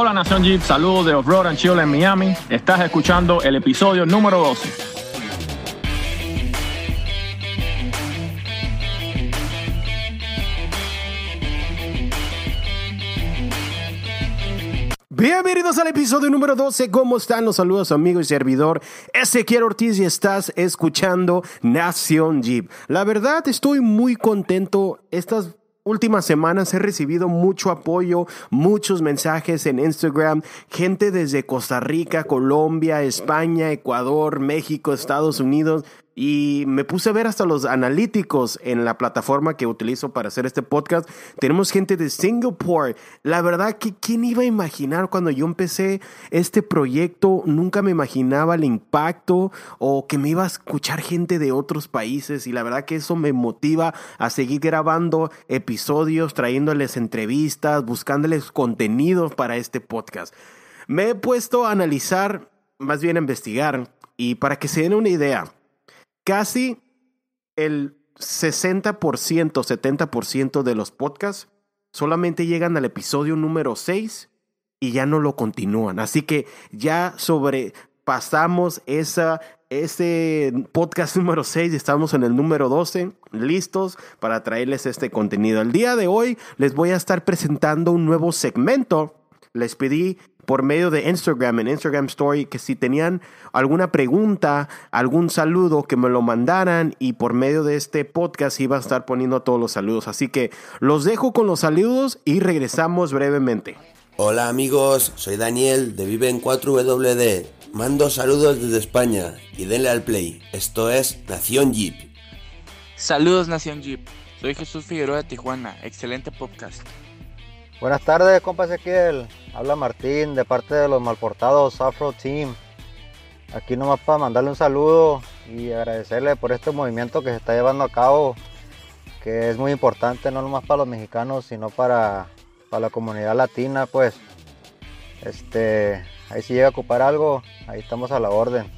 Hola Nación Jeep, saludos de Off-Road and Chill en Miami. Estás escuchando el episodio número 12. Bienvenidos al episodio número 12. ¿Cómo están? Los saludos amigo y servidor Ezequiel Ortiz y estás escuchando Nación Jeep. La verdad estoy muy contento. Estas últimas semanas he recibido mucho apoyo, muchos mensajes en Instagram, gente desde Costa Rica, Colombia, España, Ecuador, México, Estados Unidos. Y me puse a ver hasta los analíticos en la plataforma que utilizo para hacer este podcast. Tenemos gente de Singapore. La verdad que quién iba a imaginar cuando yo empecé este proyecto, nunca me imaginaba el impacto o que me iba a escuchar gente de otros países. Y la verdad que eso me motiva a seguir grabando episodios, trayéndoles entrevistas, buscándoles contenidos para este podcast. Me he puesto a analizar, más bien a investigar, y para que se den una idea casi el 60%, 70% de los podcasts solamente llegan al episodio número 6 y ya no lo continúan. Así que ya sobrepasamos esa, ese podcast número 6 y estamos en el número 12, listos para traerles este contenido. El día de hoy les voy a estar presentando un nuevo segmento. Les pedí por medio de Instagram, en Instagram Story, que si tenían alguna pregunta, algún saludo, que me lo mandaran y por medio de este podcast iba a estar poniendo todos los saludos. Así que los dejo con los saludos y regresamos brevemente. Hola amigos, soy Daniel de Vive en 4WD. Mando saludos desde España y denle al play. Esto es Nación Jeep. Saludos Nación Jeep. Soy Jesús Figueroa de Tijuana. Excelente podcast. Buenas tardes, compa Ezequiel. Habla Martín de parte de los malportados Afro Team. Aquí nomás para mandarle un saludo y agradecerle por este movimiento que se está llevando a cabo, que es muy importante no nomás para los mexicanos, sino para, para la comunidad latina, pues. Este, ahí si llega a ocupar algo, ahí estamos a la orden.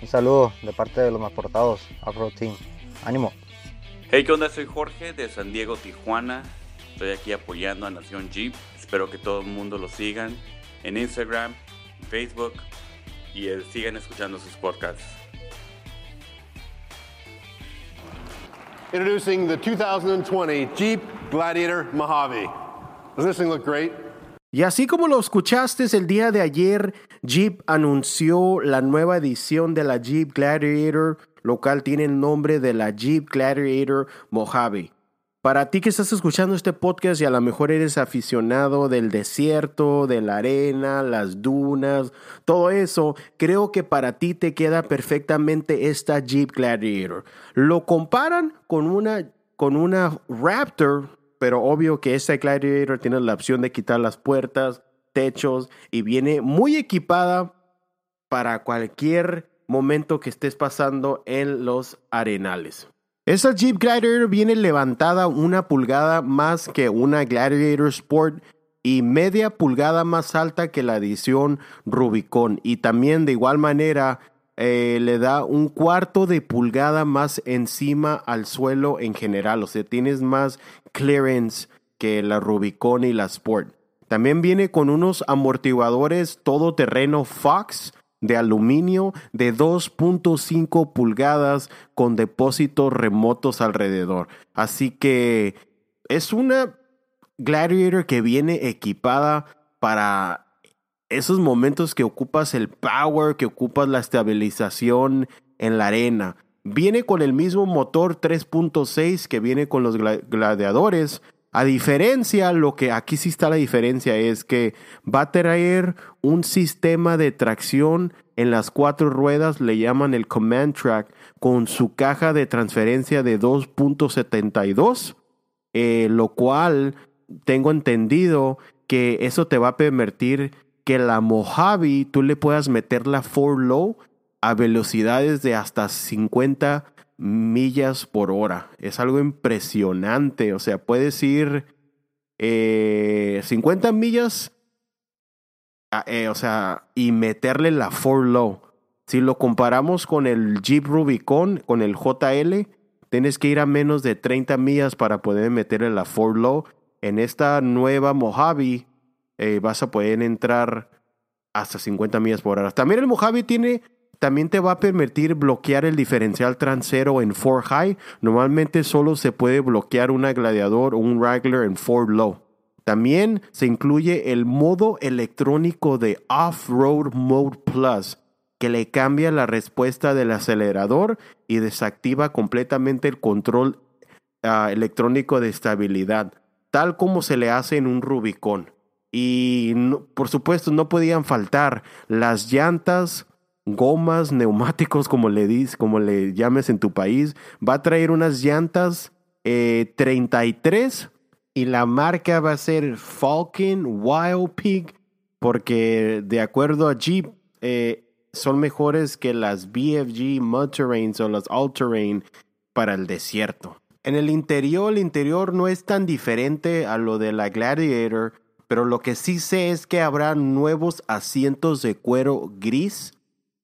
Un saludo de parte de los malportados Afro Team. Ánimo. Hey, ¿qué onda? Soy Jorge de San Diego, Tijuana. Estoy aquí apoyando a Nación Jeep. Espero que todo el mundo lo sigan en Instagram, Facebook y eh, sigan escuchando sus podcasts. Introducing the 2020 Jeep Gladiator Mojave. Doesn't this thing look great? Y así como lo escuchaste el día de ayer, Jeep anunció la nueva edición de la Jeep Gladiator, lo cual tiene el nombre de la Jeep Gladiator Mojave. Para ti que estás escuchando este podcast y a lo mejor eres aficionado del desierto, de la arena, las dunas, todo eso, creo que para ti te queda perfectamente esta Jeep Gladiator. Lo comparan con una, con una Raptor, pero obvio que esta Gladiator tiene la opción de quitar las puertas, techos y viene muy equipada para cualquier momento que estés pasando en los arenales. Esta Jeep Gladiator viene levantada una pulgada más que una Gladiator Sport y media pulgada más alta que la edición Rubicon. Y también de igual manera eh, le da un cuarto de pulgada más encima al suelo en general. O sea, tienes más clearance que la Rubicon y la Sport. También viene con unos amortiguadores todoterreno Fox de aluminio de 2.5 pulgadas con depósitos remotos alrededor. Así que es una Gladiator que viene equipada para esos momentos que ocupas el power, que ocupas la estabilización en la arena. Viene con el mismo motor 3.6 que viene con los gladiadores, a diferencia, lo que aquí sí está la diferencia es que va a traer un sistema de tracción en las cuatro ruedas, le llaman el Command Track, con su caja de transferencia de 2.72, eh, lo cual tengo entendido que eso te va a permitir que la Mojave tú le puedas meter la 4 low a velocidades de hasta 50 millas por hora. Es algo impresionante. O sea, puedes ir 50 eh, millas, eh, o sea, y meterle la for low. Si lo comparamos con el Jeep Rubicon, con el JL, tienes que ir a menos de 30 millas para poder meterle la for low. En esta nueva Mojave, eh, vas a poder entrar hasta 50 millas por hora. También el Mojave tiene, también te va a permitir bloquear el diferencial trasero en Ford High. Normalmente solo se puede bloquear una Gladiador o un Wrangler en Ford Low. También se incluye el modo electrónico de Off-Road Mode Plus, que le cambia la respuesta del acelerador y desactiva completamente el control ah, electrónico de estabilidad, tal como se le hace en un Rubicon. Y por supuesto no podían faltar las llantas, gomas, neumáticos, como le dis, como le llames en tu país. Va a traer unas llantas eh, 33 y la marca va a ser Falcon Wild Pig porque de acuerdo a Jeep eh, son mejores que las BFG Mud Terrains o las All Terrain para el desierto. En el interior, el interior no es tan diferente a lo de la Gladiator, pero lo que sí sé es que habrá nuevos asientos de cuero gris.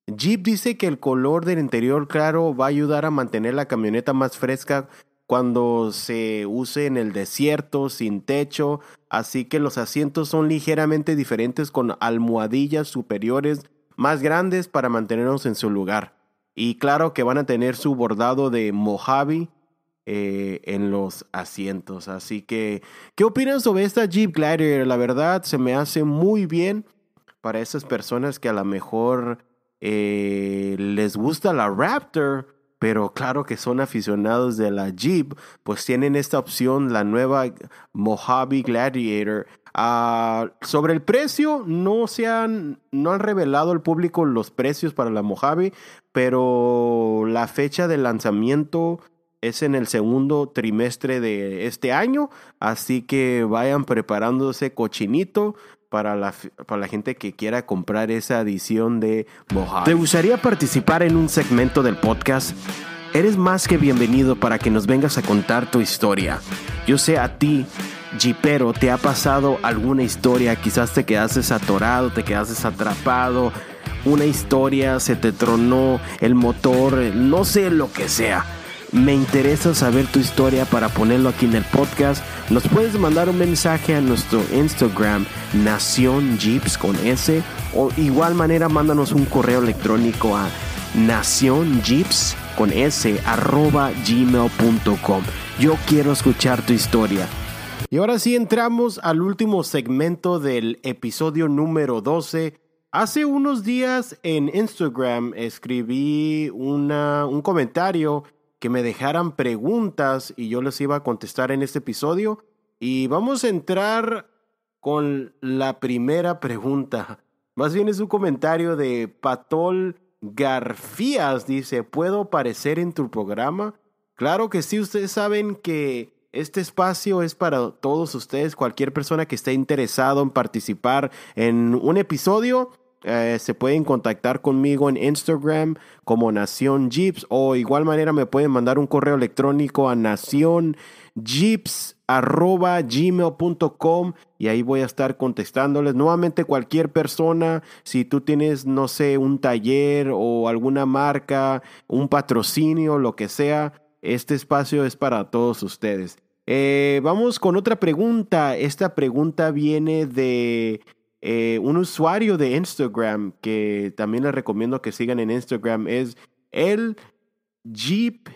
Jeep dice que el color del interior claro va a ayudar a mantener la camioneta más fresca cuando se use en el desierto sin techo, así que los asientos son ligeramente diferentes con almohadillas superiores más grandes para mantenernos en su lugar. Y claro que van a tener su bordado de Mojave eh, en los asientos. Así que, ¿qué opinan sobre esta Jeep Gladiator? La verdad, se me hace muy bien para esas personas que a lo mejor eh, les gusta la Raptor, pero claro que son aficionados de la Jeep, pues tienen esta opción, la nueva Mojave Gladiator. Ah, sobre el precio, no se han, no han revelado al público los precios para la Mojave, pero la fecha de lanzamiento es en el segundo trimestre de este año, así que vayan preparándose cochinito para la, para la gente que quiera comprar esa edición de Mojave. ¿Te gustaría participar en un segmento del podcast? Eres más que bienvenido para que nos vengas a contar tu historia. Yo sé a ti, Jeepero, te ha pasado alguna historia, quizás te quedaste atorado, te quedaste atrapado, una historia, se te tronó el motor, no sé lo que sea. Me interesa saber tu historia para ponerlo aquí en el podcast. Nos puedes mandar un mensaje a nuestro Instagram, Nación Jeeps con S. O igual manera, mándanos un correo electrónico a Nación Jeeps con S arroba gmail.com. Yo quiero escuchar tu historia. Y ahora sí entramos al último segmento del episodio número 12. Hace unos días en Instagram escribí una, un comentario que me dejaran preguntas y yo les iba a contestar en este episodio. Y vamos a entrar con la primera pregunta. Más bien es un comentario de Patol Garfías. Dice, ¿puedo aparecer en tu programa? Claro que sí, ustedes saben que este espacio es para todos ustedes, cualquier persona que esté interesado en participar en un episodio. Eh, se pueden contactar conmigo en Instagram como Nación Jeeps o igual manera me pueden mandar un correo electrónico a nacionjeeps@gmail.com y ahí voy a estar contestándoles. Nuevamente cualquier persona, si tú tienes no sé un taller o alguna marca, un patrocinio, lo que sea, este espacio es para todos ustedes. Eh, vamos con otra pregunta. Esta pregunta viene de eh, un usuario de Instagram que también les recomiendo que sigan en Instagram. Es el Jeep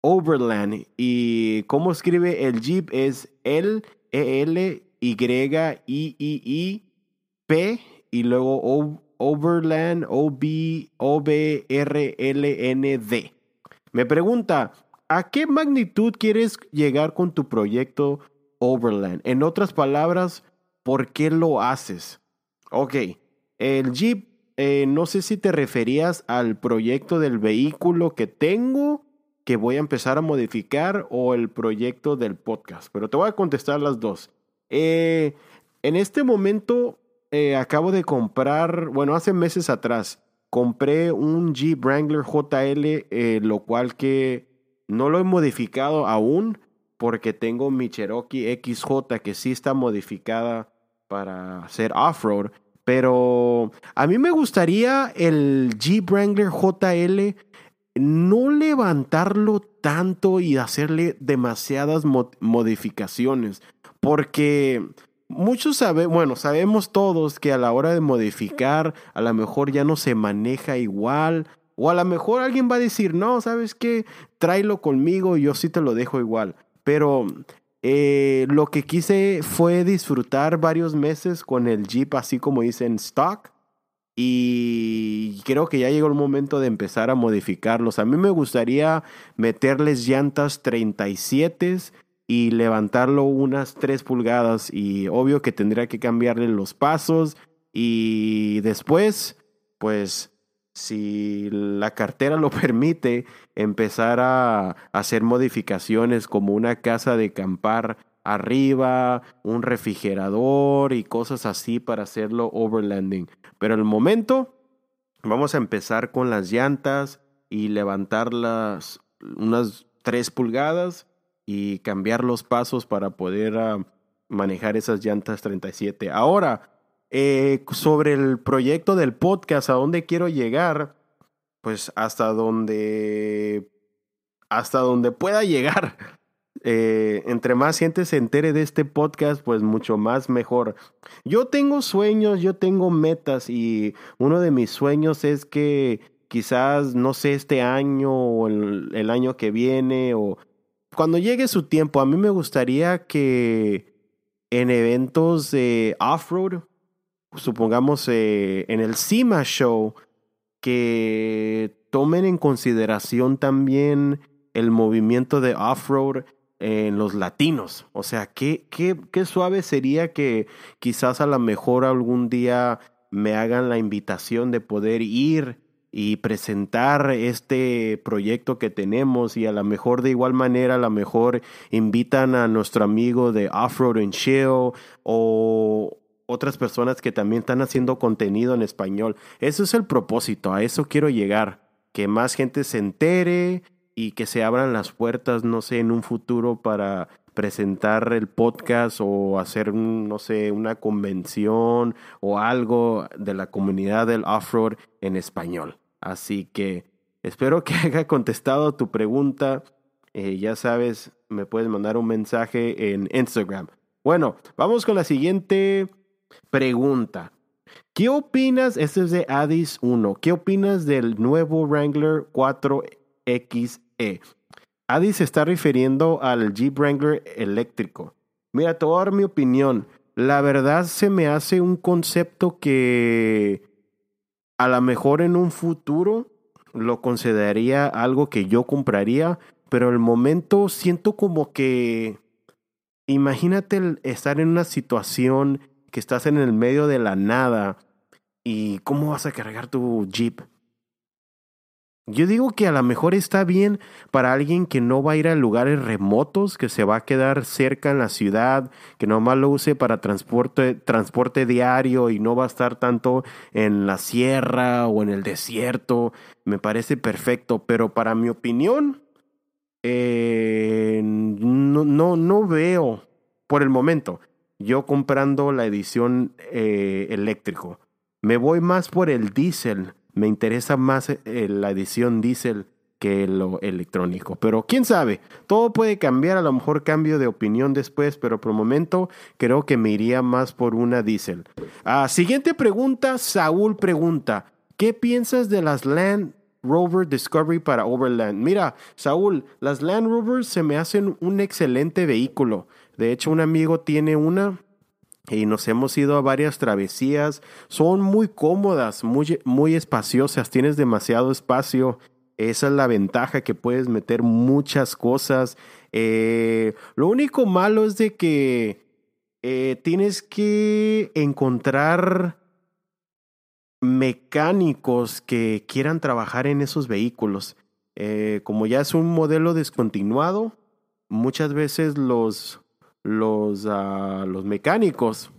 Overland. Y cómo escribe el Jeep es el E L Y I I I P y luego O- Overland O B O B R L N D. Me pregunta, ¿a qué magnitud quieres llegar con tu proyecto Overland? En otras palabras, ¿por qué lo haces? Ok, el Jeep, eh, no sé si te referías al proyecto del vehículo que tengo, que voy a empezar a modificar, o el proyecto del podcast, pero te voy a contestar las dos. Eh, en este momento eh, acabo de comprar, bueno, hace meses atrás, compré un Jeep Wrangler JL, lo cual que no lo he modificado aún porque tengo mi Cherokee XJ que sí está modificada para hacer off-road. Pero a mí me gustaría el Jeep Wrangler JL no levantarlo tanto y hacerle demasiadas mo- modificaciones. Porque muchos saben, bueno, sabemos todos que a la hora de modificar, a lo mejor ya no se maneja igual. O a lo mejor alguien va a decir, no, ¿sabes qué? Tráelo conmigo yo sí te lo dejo igual. Pero eh, lo que quise fue disfrutar varios meses con el Jeep, así como dicen stock. Y creo que ya llegó el momento de empezar a modificarlos. A mí me gustaría meterles llantas 37 y levantarlo unas 3 pulgadas y obvio que tendría que cambiarle los pasos y después pues si la cartera lo permite empezar a hacer modificaciones como una casa de campar arriba, un refrigerador y cosas así para hacerlo overlanding. Pero el momento vamos a empezar con las llantas y levantarlas unas 3 pulgadas y cambiar los pasos para poder ah, manejar esas llantas 37. Ahora, eh, sobre el proyecto del podcast, a dónde quiero llegar, pues hasta donde hasta donde pueda llegar. Eh, entre más gente se entere de este podcast, pues mucho más mejor. Yo tengo sueños, yo tengo metas y uno de mis sueños es que quizás, no sé, este año o el año que viene o cuando llegue su tiempo, a mí me gustaría que en eventos de off-road, supongamos eh, en el CIMA Show, que tomen en consideración también el movimiento de off-road en los latinos. O sea, qué, qué, qué suave sería que quizás a lo mejor algún día me hagan la invitación de poder ir y presentar este proyecto que tenemos y a lo mejor de igual manera a lo mejor invitan a nuestro amigo de Offroad and Chill o otras personas que también están haciendo contenido en español. Eso es el propósito, a eso quiero llegar, que más gente se entere y que se abran las puertas, no sé, en un futuro para presentar el podcast o hacer, no sé, una convención o algo de la comunidad del off-road en español. Así que espero que haya contestado tu pregunta. Eh, ya sabes, me puedes mandar un mensaje en Instagram. Bueno, vamos con la siguiente pregunta. ¿Qué opinas? Este es de Addis 1. ¿Qué opinas del nuevo Wrangler 4XE? Addis se está refiriendo al Jeep Wrangler eléctrico. Mira, te voy a dar mi opinión. La verdad se me hace un concepto que a lo mejor en un futuro lo consideraría algo que yo compraría, pero el momento siento como que imagínate estar en una situación que estás en el medio de la nada y cómo vas a cargar tu jeep. Yo digo que a lo mejor está bien para alguien que no va a ir a lugares remotos, que se va a quedar cerca en la ciudad, que nomás lo use para transporte, transporte diario y no va a estar tanto en la sierra o en el desierto. Me parece perfecto, pero para mi opinión, eh, no, no, no veo por el momento yo comprando la edición eh, eléctrico. Me voy más por el diésel me interesa más eh, la edición diésel que lo electrónico. Pero quién sabe, todo puede cambiar, a lo mejor cambio de opinión después, pero por el momento creo que me iría más por una diésel. Ah, siguiente pregunta, Saúl pregunta, ¿qué piensas de las Land Rover Discovery para Overland? Mira, Saúl, las Land Rovers se me hacen un excelente vehículo. De hecho, un amigo tiene una y nos hemos ido a varias travesías. Son muy cómodas, muy, muy espaciosas, tienes demasiado espacio. Esa es la ventaja que puedes meter muchas cosas. Eh, lo único malo es de que eh, tienes que encontrar mecánicos que quieran trabajar en esos vehículos. Eh, como ya es un modelo descontinuado, muchas veces los los, uh, los mecánicos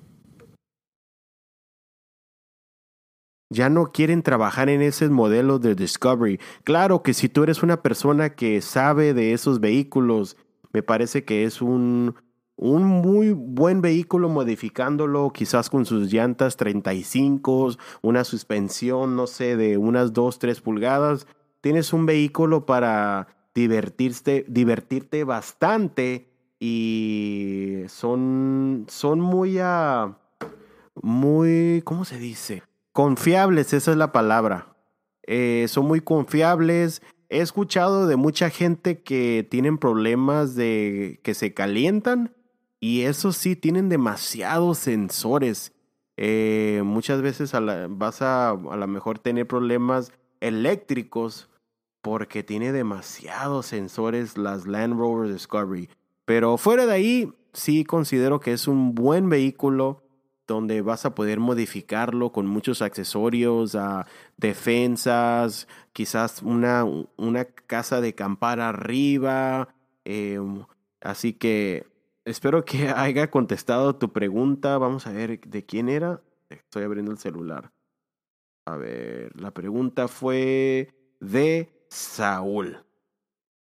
ya no quieren trabajar en ese modelo de Discovery. Claro que si tú eres una persona que sabe de esos vehículos, me parece que es un, un muy buen vehículo modificándolo quizás con sus llantas 35, una suspensión, no sé, de unas 2, 3 pulgadas. Tienes un vehículo para divertirte, divertirte bastante y son, son muy, ah, muy, ¿cómo se dice? Confiables, esa es la palabra. Eh, son muy confiables. He escuchado de mucha gente que tienen problemas de que se calientan y eso sí, tienen demasiados sensores. Eh, muchas veces vas a a lo mejor tener problemas eléctricos porque tiene demasiados sensores las Land Rover Discovery. Pero fuera de ahí, sí considero que es un buen vehículo donde vas a poder modificarlo con muchos accesorios, a defensas, quizás una, una casa de campar arriba. Em, así que espero que haya contestado tu pregunta. Vamos a ver de quién era. Estoy abriendo el celular. A ver, la pregunta fue de Saúl.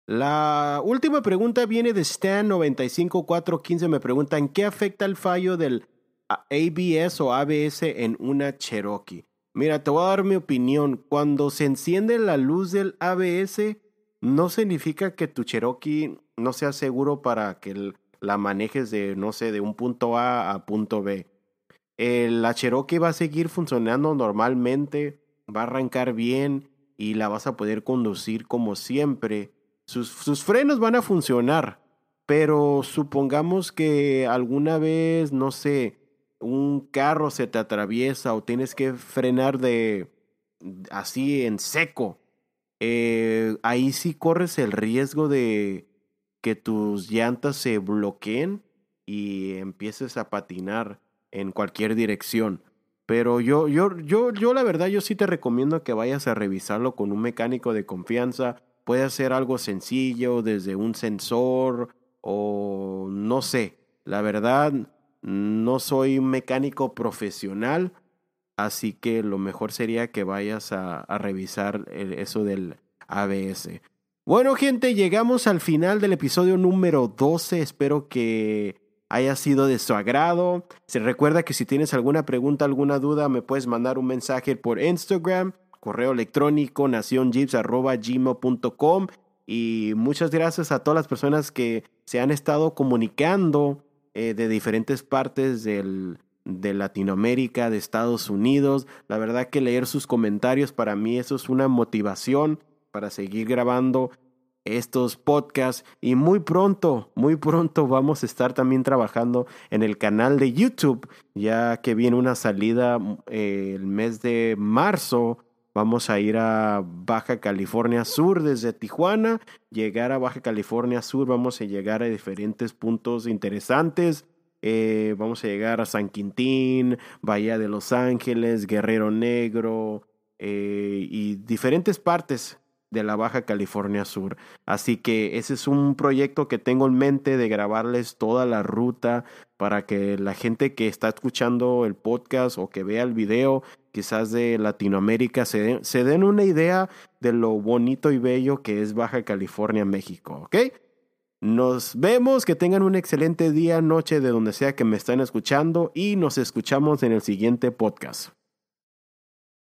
La última pregunta viene de Stan95415. Me pregunta: ¿en qué afecta el fallo del ABS o ABS en una Cherokee? Mira, te voy a dar mi opinión. Cuando se enciende la luz del ABS, no significa que tu Cherokee no sea seguro para que la manejes de, no sé, de un punto A a punto B. la Cherokee va a seguir funcionando normalmente, va a arrancar bien y la vas a poder conducir como siempre. Sus, sus frenos van a funcionar, pero supongamos que alguna vez, no sé, un carro se te atraviesa o tienes que frenar de así en seco. Eh, ahí sí corres el riesgo de que tus llantas se bloqueen y empieces a patinar en cualquier dirección. Pero yo, yo, yo, yo la verdad, yo sí te recomiendo que vayas a revisarlo con un mecánico de confianza. Puede ser algo sencillo, desde un sensor o no sé. La verdad, no soy un mecánico profesional, así que lo mejor sería que vayas a, a revisar eso del ABS. Bueno, gente, llegamos al final del episodio número 12. Espero que haya sido de su agrado. Se recuerda que si tienes alguna pregunta, alguna duda, me puedes mandar un mensaje por Instagram, correo electrónico nacionjeeps.gmail.com y muchas gracias a todas las personas que se han estado comunicando eh, de diferentes partes del, de Latinoamérica, de Estados Unidos. La verdad que leer sus comentarios para mí eso es una motivación para seguir grabando estos podcasts y muy pronto, muy pronto vamos a estar también trabajando en el canal de YouTube, ya que viene una salida eh, el mes de marzo. Vamos a ir a Baja California Sur desde Tijuana, llegar a Baja California Sur, vamos a llegar a diferentes puntos interesantes. Eh, vamos a llegar a San Quintín, Bahía de Los Ángeles, Guerrero Negro eh, y diferentes partes de la Baja California Sur. Así que ese es un proyecto que tengo en mente de grabarles toda la ruta para que la gente que está escuchando el podcast o que vea el video, quizás de Latinoamérica, se, se den una idea de lo bonito y bello que es Baja California, México. ¿Ok? Nos vemos, que tengan un excelente día, noche de donde sea que me estén escuchando y nos escuchamos en el siguiente podcast.